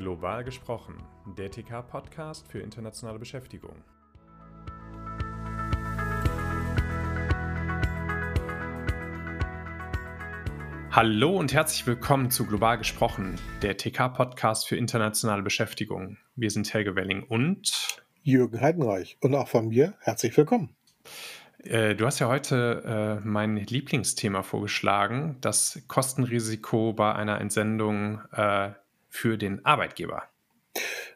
Global gesprochen, der TK-Podcast für internationale Beschäftigung. Hallo und herzlich willkommen zu Global gesprochen, der TK-Podcast für internationale Beschäftigung. Wir sind Helge Welling und Jürgen Heidenreich und auch von mir herzlich willkommen. Äh, du hast ja heute äh, mein Lieblingsthema vorgeschlagen, das Kostenrisiko bei einer Entsendung äh, für den Arbeitgeber.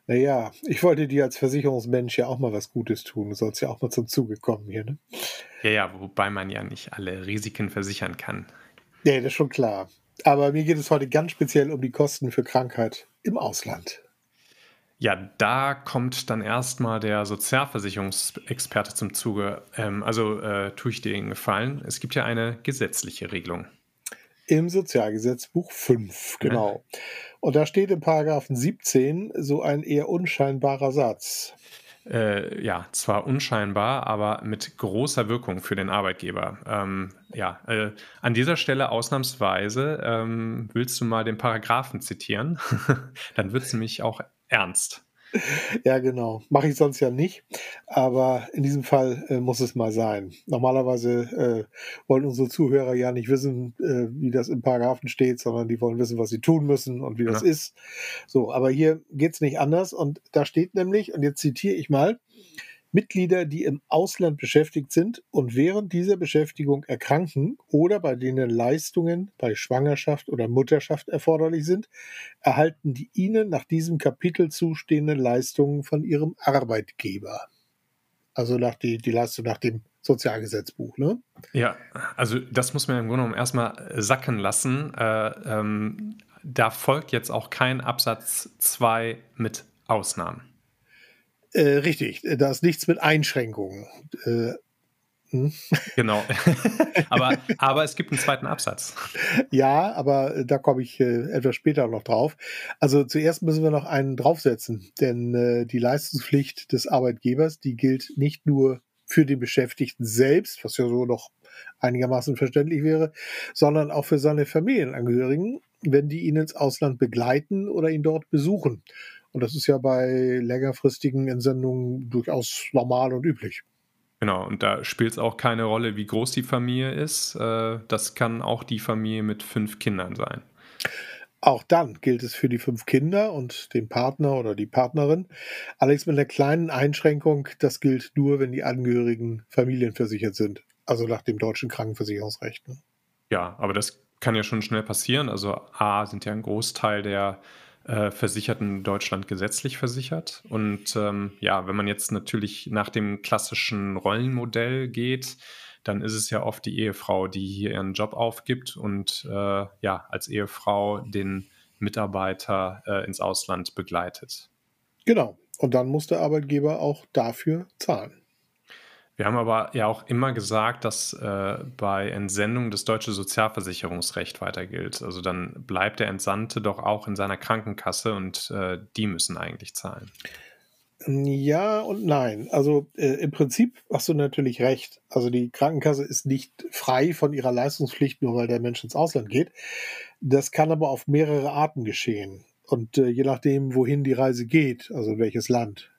Naja, ich wollte dir als Versicherungsmensch ja auch mal was Gutes tun. Du sollst ja auch mal zum Zuge kommen hier, ne? Ja, ja, wobei man ja nicht alle Risiken versichern kann. Ja, das ist schon klar. Aber mir geht es heute ganz speziell um die Kosten für Krankheit im Ausland. Ja, da kommt dann erstmal der Sozialversicherungsexperte zum Zuge. Ähm, also äh, tue ich dir den Gefallen. Es gibt ja eine gesetzliche Regelung. Im Sozialgesetzbuch 5, genau. Ja. Und da steht im Paragraphen 17 so ein eher unscheinbarer Satz. Äh, ja, zwar unscheinbar, aber mit großer Wirkung für den Arbeitgeber. Ähm, ja, äh, an dieser Stelle ausnahmsweise ähm, willst du mal den Paragraphen zitieren? Dann wird es nämlich auch ernst. Ja, genau. Mache ich sonst ja nicht. Aber in diesem Fall äh, muss es mal sein. Normalerweise äh, wollen unsere Zuhörer ja nicht wissen, äh, wie das im Paragraphen steht, sondern die wollen wissen, was sie tun müssen und wie ja. das ist. So, aber hier geht es nicht anders. Und da steht nämlich, und jetzt zitiere ich mal, Mitglieder, die im Ausland beschäftigt sind und während dieser Beschäftigung erkranken oder bei denen Leistungen bei Schwangerschaft oder Mutterschaft erforderlich sind, erhalten die ihnen nach diesem Kapitel zustehenden Leistungen von ihrem Arbeitgeber. Also nach die, die Leistung nach dem Sozialgesetzbuch, ne? Ja, also das muss man im Grunde genommen erstmal sacken lassen. Äh, ähm, da folgt jetzt auch kein Absatz 2 mit Ausnahmen. Äh, richtig, da ist nichts mit Einschränkungen. Äh, hm? Genau. aber, aber es gibt einen zweiten Absatz. Ja, aber äh, da komme ich äh, etwas später noch drauf. Also zuerst müssen wir noch einen draufsetzen, denn äh, die Leistungspflicht des Arbeitgebers, die gilt nicht nur für den Beschäftigten selbst, was ja so noch einigermaßen verständlich wäre, sondern auch für seine Familienangehörigen, wenn die ihn ins Ausland begleiten oder ihn dort besuchen. Und das ist ja bei längerfristigen Entsendungen durchaus normal und üblich. Genau, und da spielt es auch keine Rolle, wie groß die Familie ist. Äh, das kann auch die Familie mit fünf Kindern sein. Auch dann gilt es für die fünf Kinder und den Partner oder die Partnerin. Allerdings mit einer kleinen Einschränkung, das gilt nur, wenn die Angehörigen familienversichert sind. Also nach dem deutschen Krankenversicherungsrecht. Ne? Ja, aber das kann ja schon schnell passieren. Also A sind ja ein Großteil der äh, Versicherten in Deutschland gesetzlich versichert. Und ähm, ja, wenn man jetzt natürlich nach dem klassischen Rollenmodell geht, dann ist es ja oft die Ehefrau, die hier ihren Job aufgibt und äh, ja, als Ehefrau den Mitarbeiter äh, ins Ausland begleitet. Genau. Und dann muss der Arbeitgeber auch dafür zahlen. Wir haben aber ja auch immer gesagt, dass äh, bei Entsendung das deutsche Sozialversicherungsrecht weiter gilt. Also dann bleibt der Entsandte doch auch in seiner Krankenkasse und äh, die müssen eigentlich zahlen. Ja und nein. Also äh, im Prinzip hast du natürlich recht. Also die Krankenkasse ist nicht frei von ihrer Leistungspflicht, nur weil der Mensch ins Ausland geht. Das kann aber auf mehrere Arten geschehen. Und äh, je nachdem, wohin die Reise geht, also welches Land.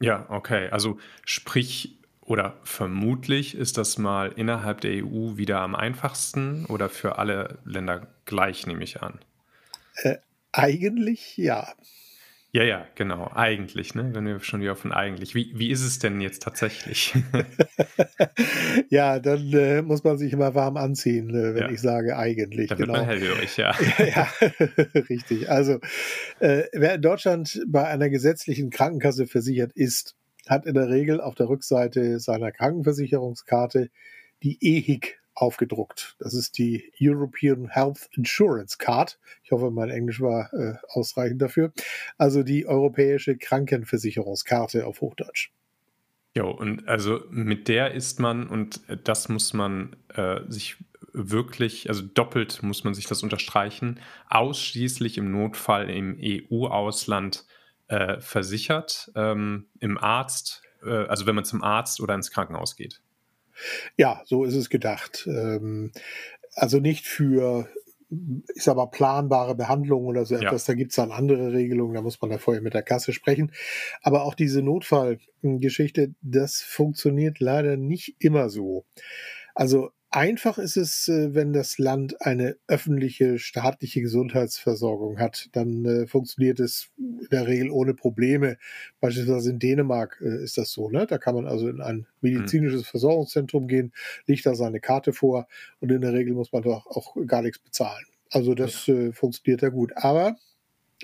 Ja, okay. Also sprich, oder vermutlich ist das mal innerhalb der EU wieder am einfachsten oder für alle Länder gleich, nehme ich an. Äh, eigentlich ja. Ja, ja, genau, eigentlich, ne? Wenn wir schon wieder von eigentlich. Wie, wie ist es denn jetzt tatsächlich? ja, dann äh, muss man sich immer warm anziehen, äh, wenn ja. ich sage eigentlich. Da wird genau. man hellhörig, ja. ja, richtig. Also, äh, wer in Deutschland bei einer gesetzlichen Krankenkasse versichert ist, hat in der Regel auf der Rückseite seiner Krankenversicherungskarte die EHIC aufgedruckt. Das ist die European Health Insurance Card. Ich hoffe, mein Englisch war äh, ausreichend dafür. Also die europäische Krankenversicherungskarte auf Hochdeutsch. Jo, und also mit der ist man, und das muss man äh, sich wirklich, also doppelt muss man sich das unterstreichen, ausschließlich im Notfall im EU-Ausland äh, versichert ähm, im Arzt, äh, also wenn man zum Arzt oder ins Krankenhaus geht. Ja, so ist es gedacht. Ähm, also nicht für ist aber planbare Behandlung oder so etwas. Ja. Da gibt es dann andere Regelungen, da muss man da vorher mit der Kasse sprechen. Aber auch diese Notfallgeschichte, das funktioniert leider nicht immer so. Also Einfach ist es, äh, wenn das Land eine öffentliche staatliche Gesundheitsversorgung hat. Dann äh, funktioniert es in der Regel ohne Probleme. Beispielsweise in Dänemark äh, ist das so. Ne? Da kann man also in ein medizinisches mhm. Versorgungszentrum gehen, legt da seine Karte vor und in der Regel muss man doch auch gar nichts bezahlen. Also das ja. äh, funktioniert ja gut. Aber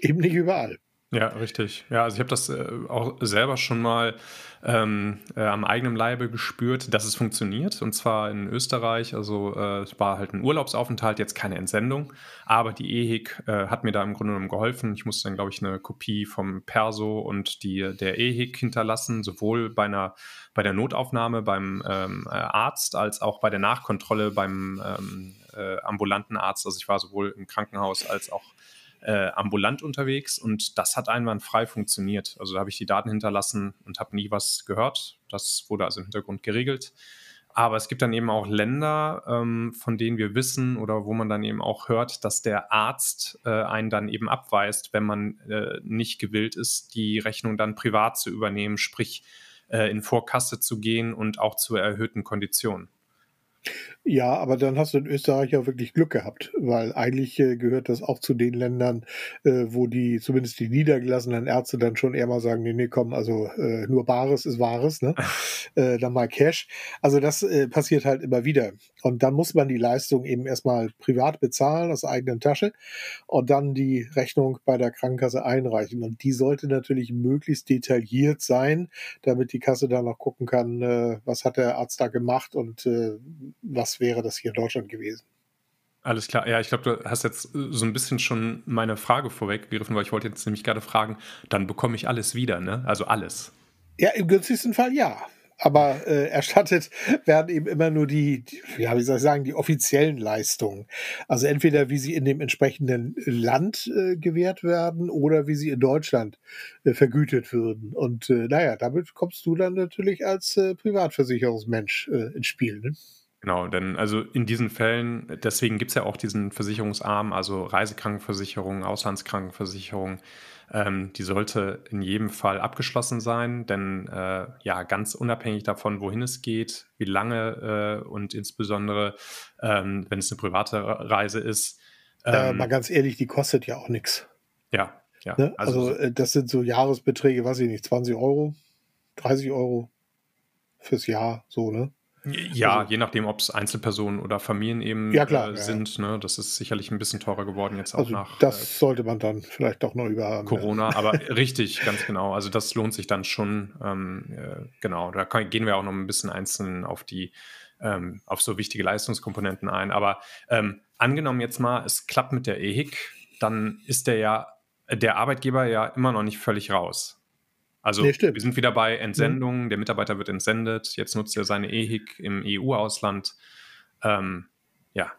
eben nicht überall. Ja, richtig. Ja, also ich habe das äh, auch selber schon mal ähm, äh, am eigenen Leibe gespürt, dass es funktioniert. Und zwar in Österreich. Also äh, es war halt ein Urlaubsaufenthalt, jetzt keine Entsendung. Aber die EHIC äh, hat mir da im Grunde genommen geholfen. Ich musste dann, glaube ich, eine Kopie vom Perso und die, der EHIC hinterlassen, sowohl bei einer bei der Notaufnahme beim ähm, äh, Arzt als auch bei der Nachkontrolle beim ähm, äh, ambulanten Arzt. Also ich war sowohl im Krankenhaus als auch äh, ambulant unterwegs und das hat einwandfrei funktioniert. Also da habe ich die Daten hinterlassen und habe nie was gehört. Das wurde also im Hintergrund geregelt. Aber es gibt dann eben auch Länder, ähm, von denen wir wissen oder wo man dann eben auch hört, dass der Arzt äh, einen dann eben abweist, wenn man äh, nicht gewillt ist, die Rechnung dann privat zu übernehmen, sprich äh, in Vorkasse zu gehen und auch zu erhöhten Konditionen. Ja, aber dann hast du in Österreich ja wirklich Glück gehabt, weil eigentlich äh, gehört das auch zu den Ländern, äh, wo die, zumindest die niedergelassenen Ärzte dann schon eher mal sagen, nee, nee, komm, also äh, nur Bares ist Wahres, ne? äh, dann mal Cash. Also das äh, passiert halt immer wieder. Und dann muss man die Leistung eben erstmal privat bezahlen, aus eigenen Tasche, und dann die Rechnung bei der Krankenkasse einreichen. Und die sollte natürlich möglichst detailliert sein, damit die Kasse dann noch gucken kann, äh, was hat der Arzt da gemacht und was wäre das hier in Deutschland gewesen. Alles klar. Ja, ich glaube, du hast jetzt äh, so ein bisschen schon meine Frage vorweggegriffen, weil ich wollte jetzt nämlich gerade fragen, dann bekomme ich alles wieder, ne? Also alles. Ja, im günstigsten Fall ja. Aber äh, erstattet werden eben immer nur die, die, ja, wie soll ich sagen, die offiziellen Leistungen. Also entweder wie sie in dem entsprechenden Land äh, gewährt werden oder wie sie in Deutschland äh, vergütet würden. Und äh, naja, damit kommst du dann natürlich als äh, Privatversicherungsmensch ins Spiel. Ne? Genau, denn also in diesen Fällen, deswegen gibt es ja auch diesen Versicherungsarm, also Reisekrankenversicherung, Auslandskrankenversicherung, ähm, die sollte in jedem Fall abgeschlossen sein, denn äh, ja, ganz unabhängig davon, wohin es geht, wie lange äh, und insbesondere, ähm, wenn es eine private Reise ist. Ähm, äh, mal ganz ehrlich, die kostet ja auch nichts. Ja, ja. Ne? Also, also äh, das sind so Jahresbeträge, weiß ich nicht, 20 Euro, 30 Euro fürs Jahr, so, ne? Ja, also, je nachdem, ob es Einzelpersonen oder Familien eben ja, klar, äh, sind. Ja. Ne? Das ist sicherlich ein bisschen teurer geworden jetzt auch also nach. Das äh, sollte man dann vielleicht doch noch über Corona, aber richtig, ganz genau. Also das lohnt sich dann schon. Ähm, äh, genau, da kann, gehen wir auch noch ein bisschen einzeln auf die ähm, auf so wichtige Leistungskomponenten ein. Aber ähm, angenommen jetzt mal, es klappt mit der EHIC, dann ist der ja der Arbeitgeber ja immer noch nicht völlig raus. Also nee, wir sind wieder bei Entsendungen, mhm. der Mitarbeiter wird entsendet, jetzt nutzt er seine EHIC im EU-Ausland. Ähm, ja.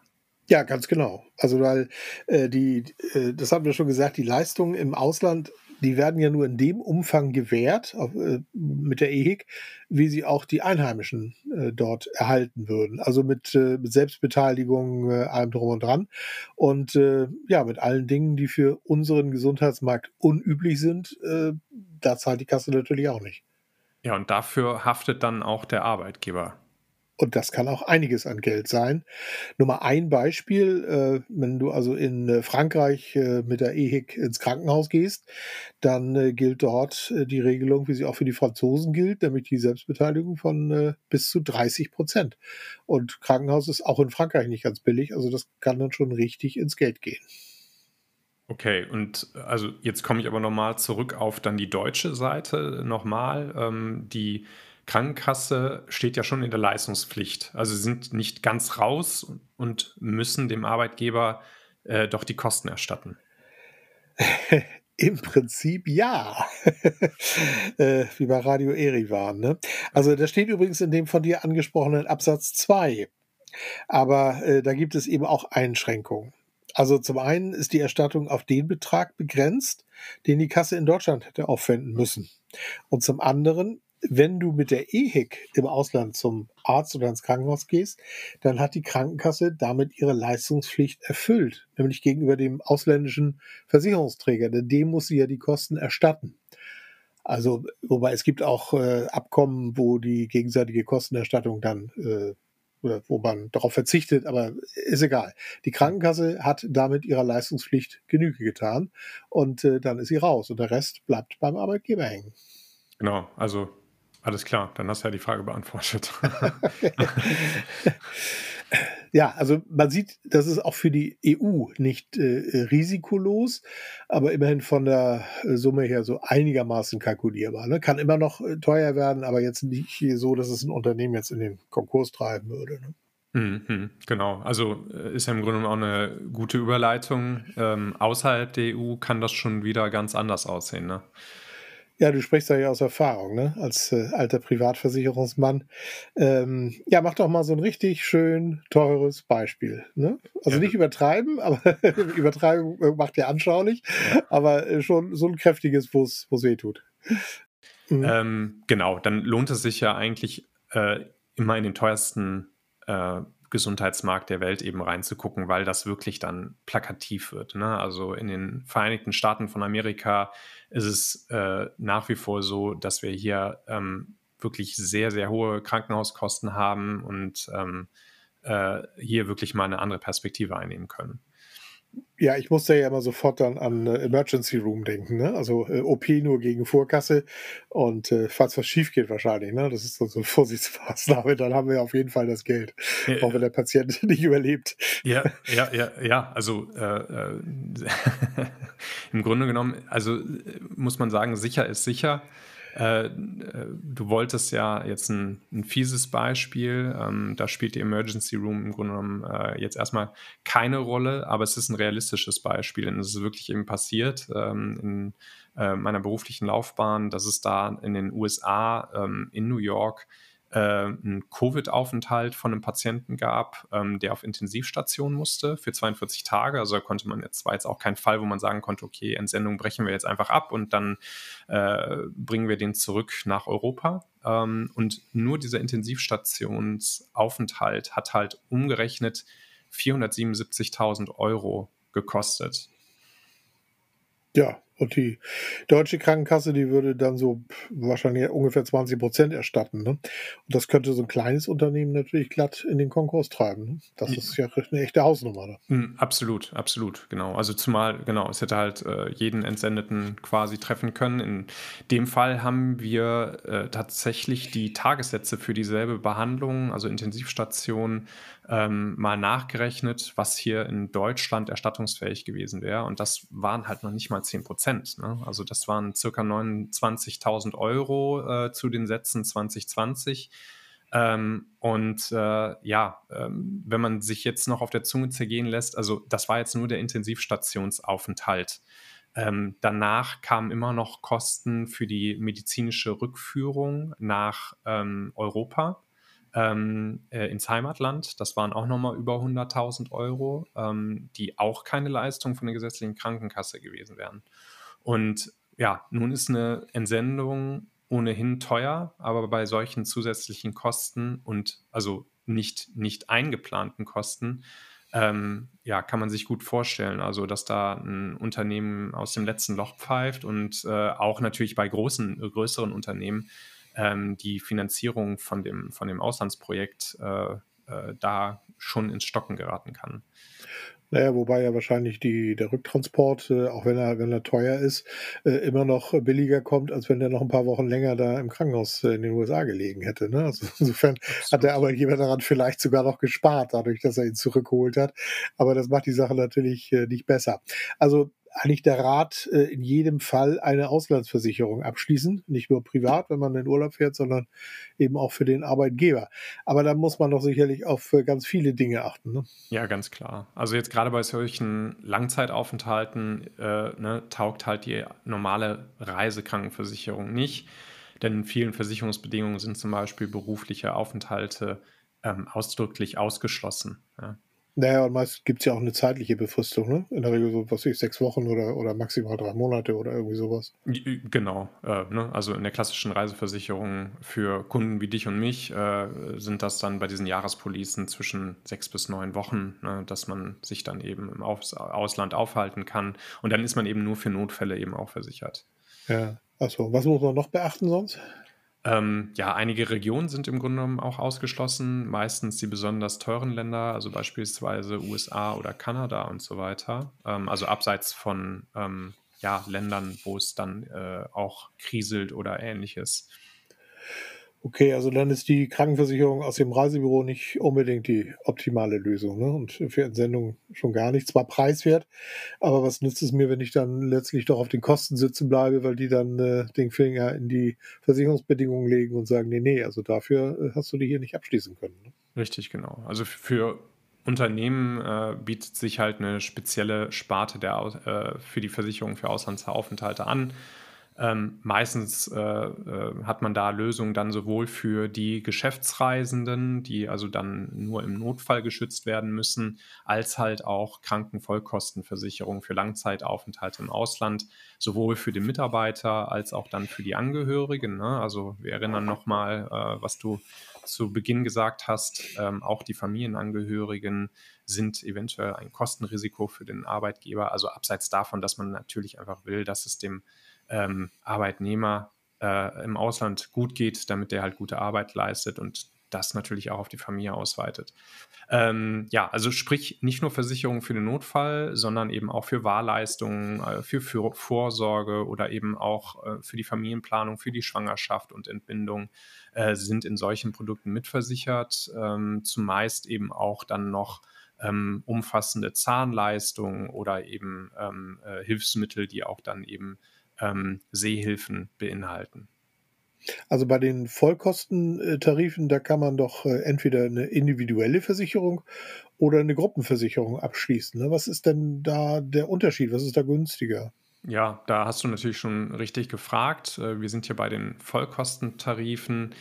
Ja, ganz genau. Also weil äh, die, äh, das haben wir schon gesagt, die Leistungen im Ausland die werden ja nur in dem Umfang gewährt auf, äh, mit der EHIC, wie sie auch die Einheimischen äh, dort erhalten würden. Also mit, äh, mit Selbstbeteiligung, äh, allem drum und dran. Und äh, ja, mit allen Dingen, die für unseren Gesundheitsmarkt unüblich sind, äh, da zahlt die Kasse natürlich auch nicht. Ja, und dafür haftet dann auch der Arbeitgeber. Und das kann auch einiges an Geld sein. Nur mal ein Beispiel, äh, wenn du also in äh, Frankreich äh, mit der EHIC ins Krankenhaus gehst, dann gilt dort die Regelung, wie sie auch für die Franzosen gilt, nämlich die Selbstbeteiligung von bis zu 30 Prozent. Und Krankenhaus ist auch in Frankreich nicht ganz billig, also das kann dann schon richtig ins Geld gehen. Okay, und also jetzt komme ich aber nochmal zurück auf dann die deutsche Seite nochmal, ähm, die Krankenkasse steht ja schon in der Leistungspflicht. Also sie sind nicht ganz raus und müssen dem Arbeitgeber äh, doch die Kosten erstatten. Im Prinzip ja. äh, wie bei Radio Erivan. Ne? Also da steht übrigens in dem von dir angesprochenen Absatz 2. Aber äh, da gibt es eben auch Einschränkungen. Also zum einen ist die Erstattung auf den Betrag begrenzt, den die Kasse in Deutschland hätte aufwenden müssen. Und zum anderen wenn du mit der EHIC im Ausland zum Arzt oder ins Krankenhaus gehst, dann hat die Krankenkasse damit ihre Leistungspflicht erfüllt, nämlich gegenüber dem ausländischen Versicherungsträger, denn dem muss sie ja die Kosten erstatten. Also, wobei es gibt auch äh, Abkommen, wo die gegenseitige Kostenerstattung dann äh, oder wo man darauf verzichtet, aber ist egal. Die Krankenkasse hat damit ihrer Leistungspflicht Genüge getan und äh, dann ist sie raus und der Rest bleibt beim Arbeitgeber hängen. Genau, also alles klar, dann hast du ja die Frage beantwortet. ja, also man sieht, das ist auch für die EU nicht äh, risikolos, aber immerhin von der äh, Summe her so einigermaßen kalkulierbar. Ne? Kann immer noch äh, teuer werden, aber jetzt nicht so, dass es ein Unternehmen jetzt in den Konkurs treiben würde. Ne? Mhm, genau, also äh, ist ja im Grunde auch eine gute Überleitung. Ähm, außerhalb der EU kann das schon wieder ganz anders aussehen. Ne? Ja, du sprichst da ja aus Erfahrung, ne? als äh, alter Privatversicherungsmann. Ähm, ja, mach doch mal so ein richtig schön teures Beispiel. Ne? Also ja. nicht übertreiben, aber übertreiben macht ja anschaulich, ja. aber äh, schon so ein kräftiges, wo es weh tut. Mhm. Ähm, genau, dann lohnt es sich ja eigentlich äh, immer in den teuersten äh, Gesundheitsmarkt der Welt eben reinzugucken, weil das wirklich dann plakativ wird. Ne? Also in den Vereinigten Staaten von Amerika ist es äh, nach wie vor so, dass wir hier ähm, wirklich sehr, sehr hohe Krankenhauskosten haben und ähm, äh, hier wirklich mal eine andere Perspektive einnehmen können. Ja, ich musste ja immer sofort dann an äh, Emergency Room denken, ne? Also äh, OP nur gegen Vorkasse und äh, falls was schief geht wahrscheinlich, ne? Das ist so eine Vorsichtsmaßnahme, dann haben wir auf jeden Fall das Geld, ja, auch wenn der Patient nicht überlebt. Ja, ja, ja, ja. Also äh, äh im Grunde genommen, also muss man sagen, sicher ist sicher. Äh, du wolltest ja jetzt ein, ein fieses Beispiel. Ähm, da spielt die Emergency Room im Grunde genommen äh, jetzt erstmal keine Rolle, aber es ist ein realistisches Beispiel und es ist wirklich eben passiert ähm, in äh, meiner beruflichen Laufbahn, dass es da in den USA, ähm, in New York, äh, einen Covid-Aufenthalt von einem Patienten gab, ähm, der auf Intensivstation musste für 42 Tage. Also konnte man jetzt, war jetzt auch kein Fall, wo man sagen konnte, okay, Entsendung brechen wir jetzt einfach ab und dann äh, bringen wir den zurück nach Europa. Ähm, und nur dieser Intensivstationsaufenthalt hat halt umgerechnet 477.000 Euro gekostet. Ja, und die deutsche Krankenkasse, die würde dann so wahrscheinlich ungefähr 20 Prozent erstatten. Ne? Und das könnte so ein kleines Unternehmen natürlich glatt in den Konkurs treiben. Ne? Das ist ja eine echte Hausnummer. Ne? Hm, absolut, absolut, genau. Also zumal, genau, es hätte halt äh, jeden Entsendeten quasi treffen können. In dem Fall haben wir äh, tatsächlich die Tagessätze für dieselbe Behandlung, also Intensivstation, ähm, mal nachgerechnet, was hier in Deutschland erstattungsfähig gewesen wäre. Und das waren halt noch nicht mal 10 Prozent. Ne? Also das waren circa 29.000 Euro äh, zu den Sätzen 2020. Ähm, und äh, ja, ähm, wenn man sich jetzt noch auf der Zunge zergehen lässt, also das war jetzt nur der Intensivstationsaufenthalt. Ähm, danach kamen immer noch Kosten für die medizinische Rückführung nach ähm, Europa ähm, äh, ins Heimatland. Das waren auch nochmal über 100.000 Euro, ähm, die auch keine Leistung von der gesetzlichen Krankenkasse gewesen wären. Und ja, nun ist eine Entsendung ohnehin teuer, aber bei solchen zusätzlichen Kosten und also nicht, nicht eingeplanten Kosten, ähm, ja, kann man sich gut vorstellen. Also, dass da ein Unternehmen aus dem letzten Loch pfeift und äh, auch natürlich bei großen, größeren Unternehmen ähm, die Finanzierung von dem, von dem Auslandsprojekt äh, äh, da schon ins Stocken geraten kann. Naja, wobei ja wahrscheinlich die, der Rücktransport, äh, auch wenn er, wenn er teuer ist, äh, immer noch billiger kommt, als wenn der noch ein paar Wochen länger da im Krankenhaus äh, in den USA gelegen hätte. Ne? Also insofern Absolut. hat der Arbeitgeber daran vielleicht sogar noch gespart, dadurch, dass er ihn zurückgeholt hat. Aber das macht die Sache natürlich äh, nicht besser. Also eigentlich der Rat, äh, in jedem Fall eine Auslandsversicherung abschließen. Nicht nur privat, wenn man in Urlaub fährt, sondern eben auch für den Arbeitgeber. Aber da muss man doch sicherlich auf äh, ganz viele Dinge achten. Ne? Ja, ganz klar. Also jetzt gerade bei solchen Langzeitaufenthalten äh, ne, taugt halt die normale Reisekrankenversicherung nicht. Denn in vielen Versicherungsbedingungen sind zum Beispiel berufliche Aufenthalte ähm, ausdrücklich ausgeschlossen. Ja. Naja, und meist gibt es ja auch eine zeitliche Befristung, ne? In der Regel so, was weiß ich, sechs Wochen oder, oder maximal drei Monate oder irgendwie sowas. Genau, äh, ne? Also in der klassischen Reiseversicherung für Kunden wie dich und mich äh, sind das dann bei diesen Jahrespolicen zwischen sechs bis neun Wochen, ne? dass man sich dann eben im Aus Ausland aufhalten kann. Und dann ist man eben nur für Notfälle eben auch versichert. Ja, achso. Was muss man noch beachten sonst? Ähm, ja, einige Regionen sind im Grunde genommen auch ausgeschlossen, meistens die besonders teuren Länder, also beispielsweise USA oder Kanada und so weiter. Ähm, also abseits von ähm, ja, Ländern, wo es dann äh, auch kriselt oder ähnliches. Okay, also dann ist die Krankenversicherung aus dem Reisebüro nicht unbedingt die optimale Lösung. Ne? Und für Entsendung schon gar nicht. Zwar preiswert, aber was nützt es mir, wenn ich dann letztlich doch auf den Kosten sitzen bleibe, weil die dann äh, den Finger in die Versicherungsbedingungen legen und sagen, nee, nee, also dafür äh, hast du die hier nicht abschließen können. Ne? Richtig, genau. Also für Unternehmen äh, bietet sich halt eine spezielle Sparte der, äh, für die Versicherung für Auslandsaufenthalte an ähm, meistens äh, äh, hat man da Lösungen dann sowohl für die Geschäftsreisenden, die also dann nur im Notfall geschützt werden müssen, als halt auch Krankenvollkostenversicherung für Langzeitaufenthalte im Ausland, sowohl für den Mitarbeiter als auch dann für die Angehörigen. Ne? Also wir erinnern nochmal, äh, was du zu Beginn gesagt hast, ähm, auch die Familienangehörigen sind eventuell ein Kostenrisiko für den Arbeitgeber. Also abseits davon, dass man natürlich einfach will, dass es dem ähm, Arbeitnehmer äh, im Ausland gut geht, damit der halt gute Arbeit leistet und das natürlich auch auf die Familie ausweitet. Ähm, ja, also sprich nicht nur Versicherungen für den Notfall, sondern eben auch für Wahlleistungen, äh, für, für, Vorsorge oder eben auch äh, für die Familienplanung, für die Schwangerschaft und Entbindung äh, sind in solchen Produkten mitversichert. Ähm, zumeist eben auch dann noch ähm, umfassende Zahnleistungen oder eben ähm, äh, Hilfsmittel, die auch dann eben ähm, Seehilfen beinhalten. Also bei den Vollkostentarifen, da kann man doch äh, entweder eine individuelle Versicherung oder eine Gruppenversicherung abschließen. Ne? Was ist denn da der Unterschied? Was ist da günstiger? Ja, da hast du natürlich schon richtig gefragt. Äh, wir sind hier bei den Vollkostentarifen.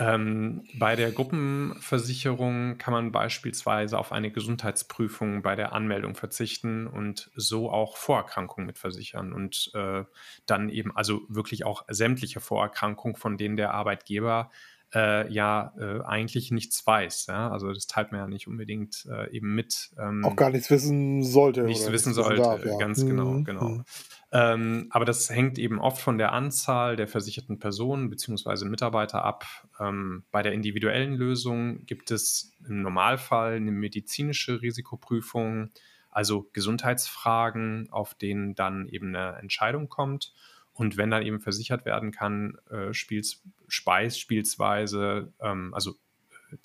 Ähm, bei der Gruppenversicherung kann man beispielsweise auf eine Gesundheitsprüfung bei der Anmeldung verzichten und so auch Vorerkrankungen mitversichern und äh, dann eben also wirklich auch sämtliche Vorerkrankungen, von denen der Arbeitgeber äh, ja äh, eigentlich nichts weiß. Ja? Also das teilt man ja nicht unbedingt äh, eben mit. Ähm, auch gar nichts wissen sollte. Nichts wissen sollte, darf, ja. ganz genau, mhm. genau. Mhm. Ähm, aber das hängt eben oft von der Anzahl der versicherten Personen bzw. Mitarbeiter ab. Ähm, bei der individuellen Lösung gibt es im Normalfall eine medizinische Risikoprüfung, also Gesundheitsfragen, auf denen dann eben eine Entscheidung kommt. Und wenn dann eben versichert werden kann, äh, spiels, beispielsweise, ähm, also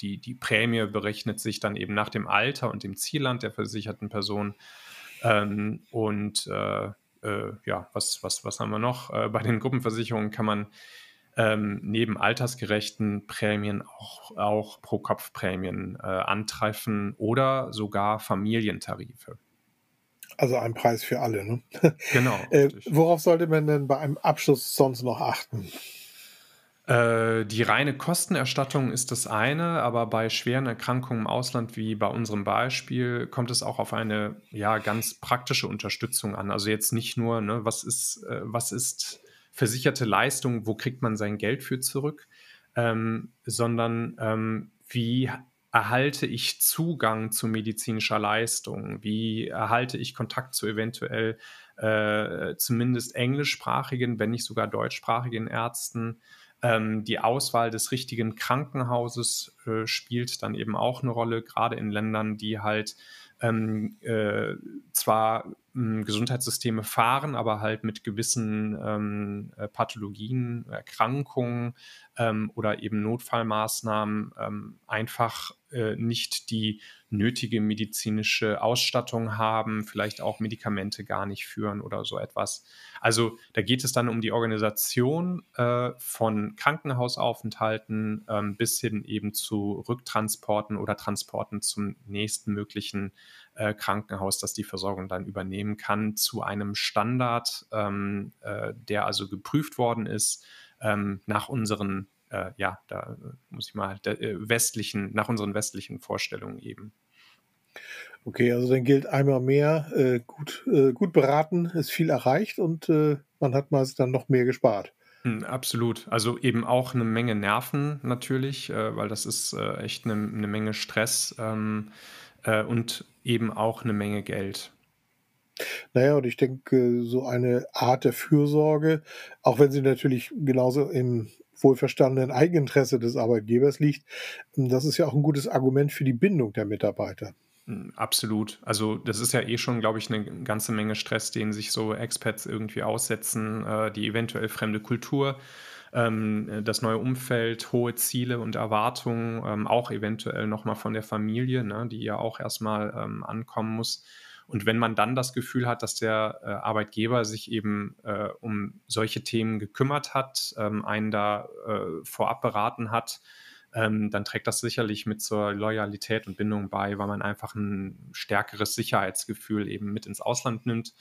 die, die Prämie berechnet sich dann eben nach dem Alter und dem Zielland der versicherten Person. Ähm, und äh, äh, ja, was, was, was haben wir noch? Äh, bei den Gruppenversicherungen kann man ähm, neben altersgerechten Prämien auch, auch Pro-Kopf-Prämien äh, antreffen oder sogar Familientarife. Also ein Preis für alle, ne? Genau. äh, worauf sollte man denn bei einem Abschluss sonst noch achten? Äh, die reine Kostenerstattung ist das eine, aber bei schweren Erkrankungen im Ausland, wie bei unserem Beispiel, kommt es auch auf eine ja, ganz praktische Unterstützung an. Also jetzt nicht nur, ne, was, ist, äh, was ist versicherte Leistung, wo kriegt man sein Geld für zurück, ähm, sondern ähm, wie erhalte ich Zugang zu medizinischer Leistung? Wie erhalte ich Kontakt zu eventuell äh, zumindest englischsprachigen, wenn nicht sogar deutschsprachigen Ärzten? Ähm, die Auswahl des richtigen Krankenhauses äh, spielt dann eben auch eine Rolle, gerade in Ländern, die halt ähm, äh, zwar ähm, Gesundheitssysteme fahren, aber halt mit gewissen ähm, äh, Pathologien, Erkrankungen ähm, oder eben Notfallmaßnahmen ähm, einfach äh, nicht die nötige medizinische Ausstattung haben, vielleicht auch Medikamente gar nicht führen oder so etwas. Also da geht es dann um die Organisation äh, von Krankenhausaufenthalten ähm, bis hin eben zu Rücktransporten oder Transporten zum nächsten möglichen äh, Krankenhaus, das die Versorgung dann übernehmen kann, zu einem Standard, ähm, äh, der also geprüft worden ist ähm, nach unseren äh, ja, da muss ich mal der, äh, westlichen, nach unseren westlichen Vorstellungen eben. Okay, also dann gilt einmal mehr, äh, gut, äh, gut beraten ist viel erreicht und äh, man hat meist dann noch mehr gespart. Hm, absolut. Also eben auch eine Menge Nerven natürlich, äh, weil das ist äh, echt eine 'ne Menge Stress, ähm, äh, und eben auch eine Menge Geld. Naja, und ich denke, so eine Art der Fürsorge, auch wenn sie natürlich genauso im wohlverstandenen Eigeninteresse des Arbeitgebers liegt, das ist ja auch ein gutes Argument für die Bindung der Mitarbeiter. Hm, absolut. Also, das ist ja eh schon, glaube ich, eine ganze Menge Stress, den sich so Expats irgendwie aussetzen, äh, die eventuell fremde Kultur, ähm, äh, das neue Umfeld, hohe Ziele und Erwartungen, ähm, auch eventuell noch mal von der Familie, ne, die ja auch erst mal, ähm, ankommen muss. Und wenn man dann das Gefühl hat, dass der, äh, Arbeitgeber sich eben, äh, um solche Themen gekümmert hat, ähm, einen da, äh, vorab beraten hat, ähm, dann trägt das sicherlich mit zur Loyalität und Bindung bei, weil man einfach ein stärkeres Sicherheitsgefühl eben mit ins Ausland nimmt.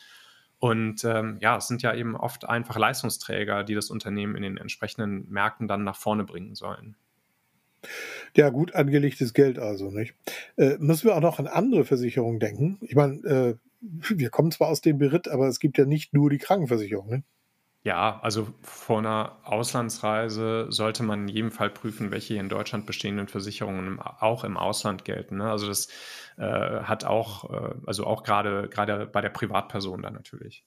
Und ähm, ja, es sind ja eben oft einfach Leistungsträger, die das Unternehmen in den entsprechenden Märkten dann nach vorne bringen sollen. Ja, gut angelegtes Geld also, nicht? Äh, müssen wir auch noch an andere Versicherungen denken? Ich meine, äh, wir kommen zwar aus dem Beritt, aber es gibt ja nicht nur die Krankenversicherung, ne? Ja, also vor einer Auslandsreise sollte man in jedem Fall prüfen, welche hier in Deutschland bestehenden Versicherungen auch im Ausland gelten. Ne? Also das äh, hat auch, äh, also auch gerade gerade bei der Privatperson dann natürlich.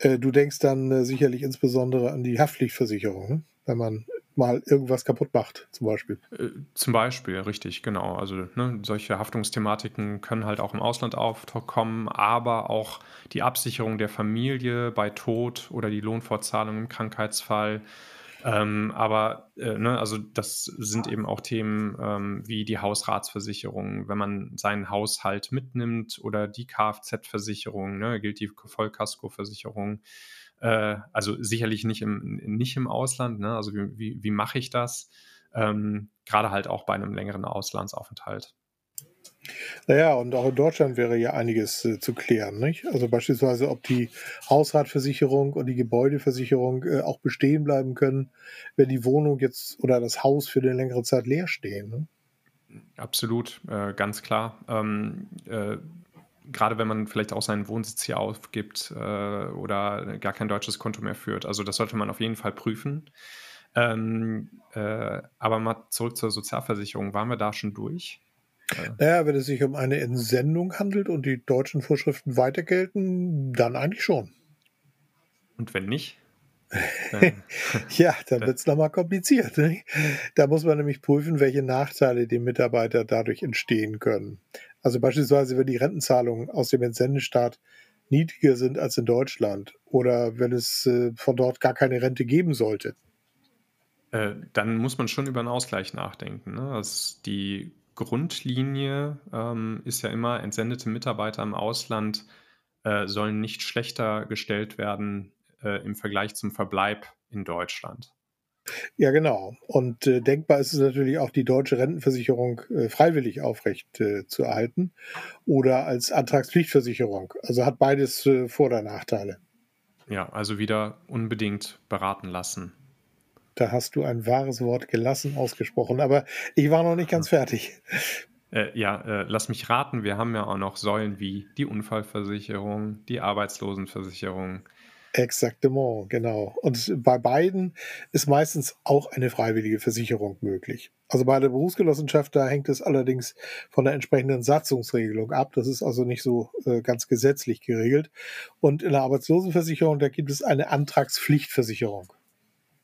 Äh, du denkst dann äh, sicherlich insbesondere an die Haftpflichtversicherung, ne? wenn man mal irgendwas kaputt macht, zum Beispiel. Äh, zum Beispiel, richtig, genau. Also ne, solche Haftungsthematiken können halt auch im Ausland aufkommen, aber auch die Absicherung der Familie bei Tod oder die Lohnfortzahlung im Krankheitsfall. Ähm, aber äh, ne, also das sind eben auch Themen ähm, wie die Hausratsversicherung, wenn man seinen Haushalt mitnimmt oder die Kfz-Versicherung, ne, gilt die Vollkaskoversicherung. Äh, also sicherlich nicht im, nicht im Ausland. Ne? Also wie, wie, wie mache ich das? Ähm, Gerade halt auch bei einem längeren Auslandsaufenthalt. Naja, und auch in Deutschland wäre ja einiges äh, zu klären. Nicht? Also beispielsweise, ob die Hausratversicherung und die Gebäudeversicherung äh, auch bestehen bleiben können, wenn die Wohnung jetzt oder das Haus für eine längere Zeit leer stehen. Ne? Absolut, äh, ganz klar. Ähm, äh, gerade wenn man vielleicht auch seinen Wohnsitz hier aufgibt äh, oder gar kein deutsches Konto mehr führt. Also das sollte man auf jeden Fall prüfen. Ähm, äh, aber mal zurück zur Sozialversicherung. Waren wir da schon durch? Naja, wenn es sich um eine Entsendung handelt und die deutschen Vorschriften weiter gelten, dann eigentlich schon. Und wenn nicht? ja, dann wird es nochmal kompliziert. Ne? Da muss man nämlich prüfen, welche Nachteile dem Mitarbeiter dadurch entstehen können. Also beispielsweise, wenn die Rentenzahlungen aus dem Entsendestaat niedriger sind als in Deutschland oder wenn es äh, von dort gar keine Rente geben sollte. Äh, dann muss man schon über einen Ausgleich nachdenken. Ne? Also die Grundlinie ähm, ist ja immer, entsendete Mitarbeiter im Ausland äh, sollen nicht schlechter gestellt werden äh, im Vergleich zum Verbleib in Deutschland. Ja, genau. Und äh, denkbar ist es natürlich auch, die deutsche Rentenversicherung äh, freiwillig aufrecht äh, zu erhalten oder als Antragspflichtversicherung. Also hat beides äh, Vor- oder Nachteile. Ja, also wieder unbedingt beraten lassen. Da hast du ein wahres Wort gelassen ausgesprochen, aber ich war noch nicht ganz fertig. Äh, ja, äh, lass mich raten, wir haben ja auch noch Säulen wie die Unfallversicherung, die Arbeitslosenversicherung, Exaktement, genau. Und bei beiden ist meistens auch eine freiwillige Versicherung möglich. Also bei der Berufsgenossenschaft, da hängt es allerdings von der entsprechenden Satzungsregelung ab. Das ist also nicht so äh, ganz gesetzlich geregelt. Und in der Arbeitslosenversicherung, da gibt es eine Antragspflichtversicherung.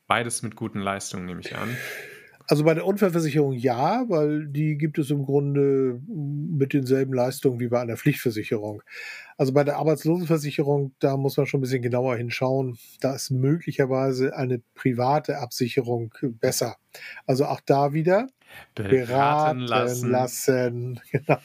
Beides mit guten Leistungen, nehme ich an. Also bei der Unfallversicherung ja, weil die gibt es im Grunde mit denselben Leistungen wie bei einer Pflichtversicherung. Also bei der Arbeitslosenversicherung, da muss man schon ein bisschen genauer hinschauen. Da ist möglicherweise eine private Absicherung besser. Also auch da wieder beraten, beraten lassen. lassen. Genau.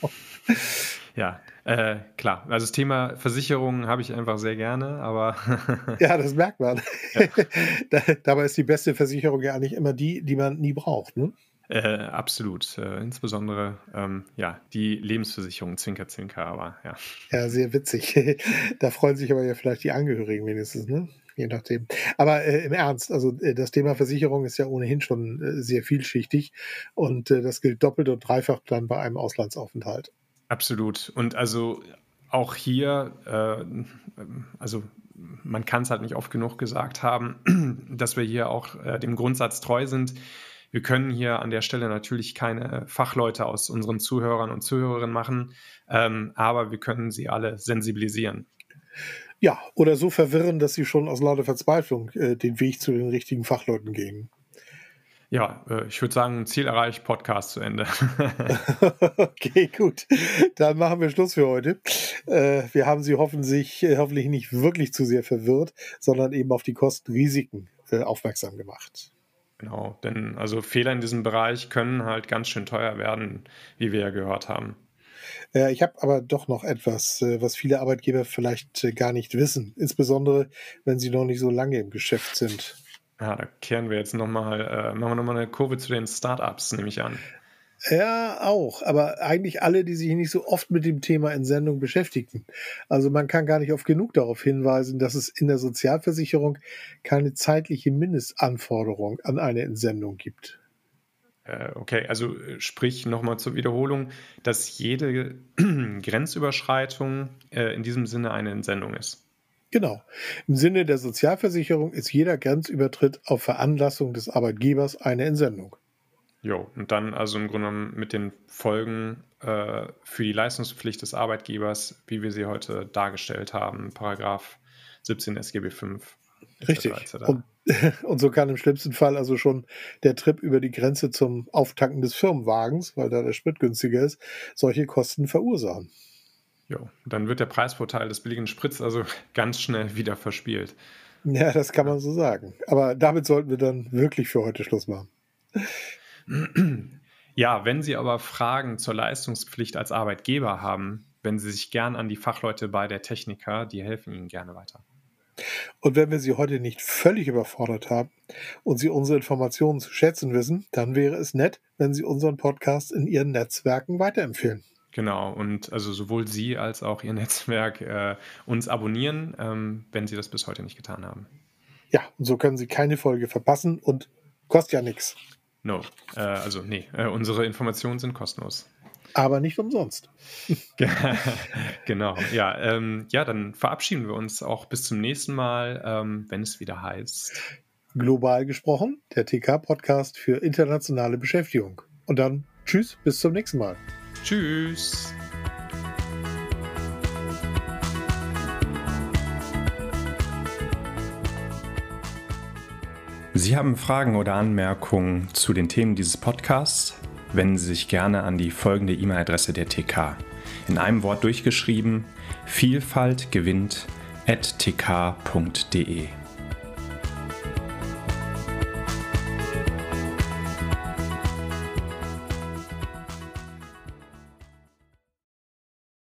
Ja, äh, klar. Also das Thema Versicherungen habe ich einfach sehr gerne, aber. ja, das merkt man. Ja. Dabei ist die beste Versicherung ja eigentlich immer die, die man nie braucht, ne? Äh, absolut. Äh, insbesondere ähm, ja, die Lebensversicherung, Zwinker, Zwinker, aber ja. Ja, sehr witzig. da freuen sich aber ja vielleicht die Angehörigen wenigstens, ne? je nachdem. Aber äh, im Ernst, also äh, das Thema Versicherung ist ja ohnehin schon äh, sehr vielschichtig und äh, das gilt doppelt und dreifach dann bei einem Auslandsaufenthalt. Absolut. Und also auch hier, äh, also man kann es halt nicht oft genug gesagt haben, dass wir hier auch äh, dem Grundsatz treu sind. Wir können hier an der Stelle natürlich keine Fachleute aus unseren Zuhörern und Zuhörerinnen machen, ähm, aber wir können sie alle sensibilisieren. Ja, oder so verwirren, dass sie schon aus lauter Verzweiflung äh, den Weg zu den richtigen Fachleuten gehen. Ja, äh, ich würde sagen, Ziel erreicht, Podcast zu Ende. okay, gut. Dann machen wir Schluss für heute. Äh, wir haben Sie hoffentlich, äh, hoffentlich nicht wirklich zu sehr verwirrt, sondern eben auf die Kosten-Risiken aufmerksam gemacht. Genau, denn also Fehler in diesem Bereich können halt ganz schön teuer werden, wie wir ja gehört haben. Ich habe aber doch noch etwas, was viele Arbeitgeber vielleicht gar nicht wissen, insbesondere wenn sie noch nicht so lange im Geschäft sind. Ja, da kehren wir jetzt nochmal, äh, machen wir nochmal eine Kurve zu den Startups, nehme ich an. Ja, auch. Aber eigentlich alle, die sich nicht so oft mit dem Thema Entsendung beschäftigten. Also man kann gar nicht oft genug darauf hinweisen, dass es in der Sozialversicherung keine zeitliche Mindestanforderung an eine Entsendung gibt. Äh, okay, also äh, sprich nochmal zur Wiederholung, dass jede Grenzüberschreitung äh, in diesem Sinne eine Entsendung ist. Genau. Im Sinne der Sozialversicherung ist jeder Grenzübertritt auf Veranlassung des Arbeitgebers eine Entsendung. Jo, und dann also im Grunde genommen mit den Folgen äh, für die Leistungspflicht des Arbeitgebers, wie wir sie heute dargestellt haben, Paragraph 17 SGB 5. Richtig. Und, und, so kann im schlimmsten Fall also schon der Trip über die Grenze zum Auftanken des Firmenwagens, weil da der Sprit günstiger ist, solche Kosten verursachen. Jo, dann wird der Preisvorteil des billigen Spritz also ganz schnell wieder verspielt. Ja, das kann man so sagen. Aber damit sollten wir dann wirklich für heute Schluss machen. Ja, wenn Sie aber Fragen zur Leistungspflicht als Arbeitgeber haben, wenden Sie sich gern an die Fachleute bei der Techniker, die helfen Ihnen gerne weiter. Und wenn wir Sie heute nicht völlig überfordert haben und Sie unsere Informationen zu schätzen wissen, dann wäre es nett, wenn Sie unseren Podcast in Ihren Netzwerken weiterempfehlen. Genau, und also sowohl Sie als auch Ihr Netzwerk äh, uns abonnieren, ähm, wenn Sie das bis heute nicht getan haben. Ja, und so können Sie keine Folge verpassen und kostet ja nichts. No, äh, also nee, äh, unsere Informationen sind kostenlos. Aber nicht umsonst. genau, ja. Ähm, ja, dann verabschieden wir uns auch bis zum nächsten Mal, ähm, wenn es wieder heißt. Global gesprochen, der TK-Podcast für internationale Beschäftigung. Und dann tschüss, bis zum nächsten Mal. Tschüss. Sie haben Fragen oder Anmerkungen zu den Themen dieses Podcasts? Wenden Sie sich gerne an die folgende E-Mail-Adresse der TK. In einem Wort durchgeschrieben: Vielfalt gewinnt tk.de.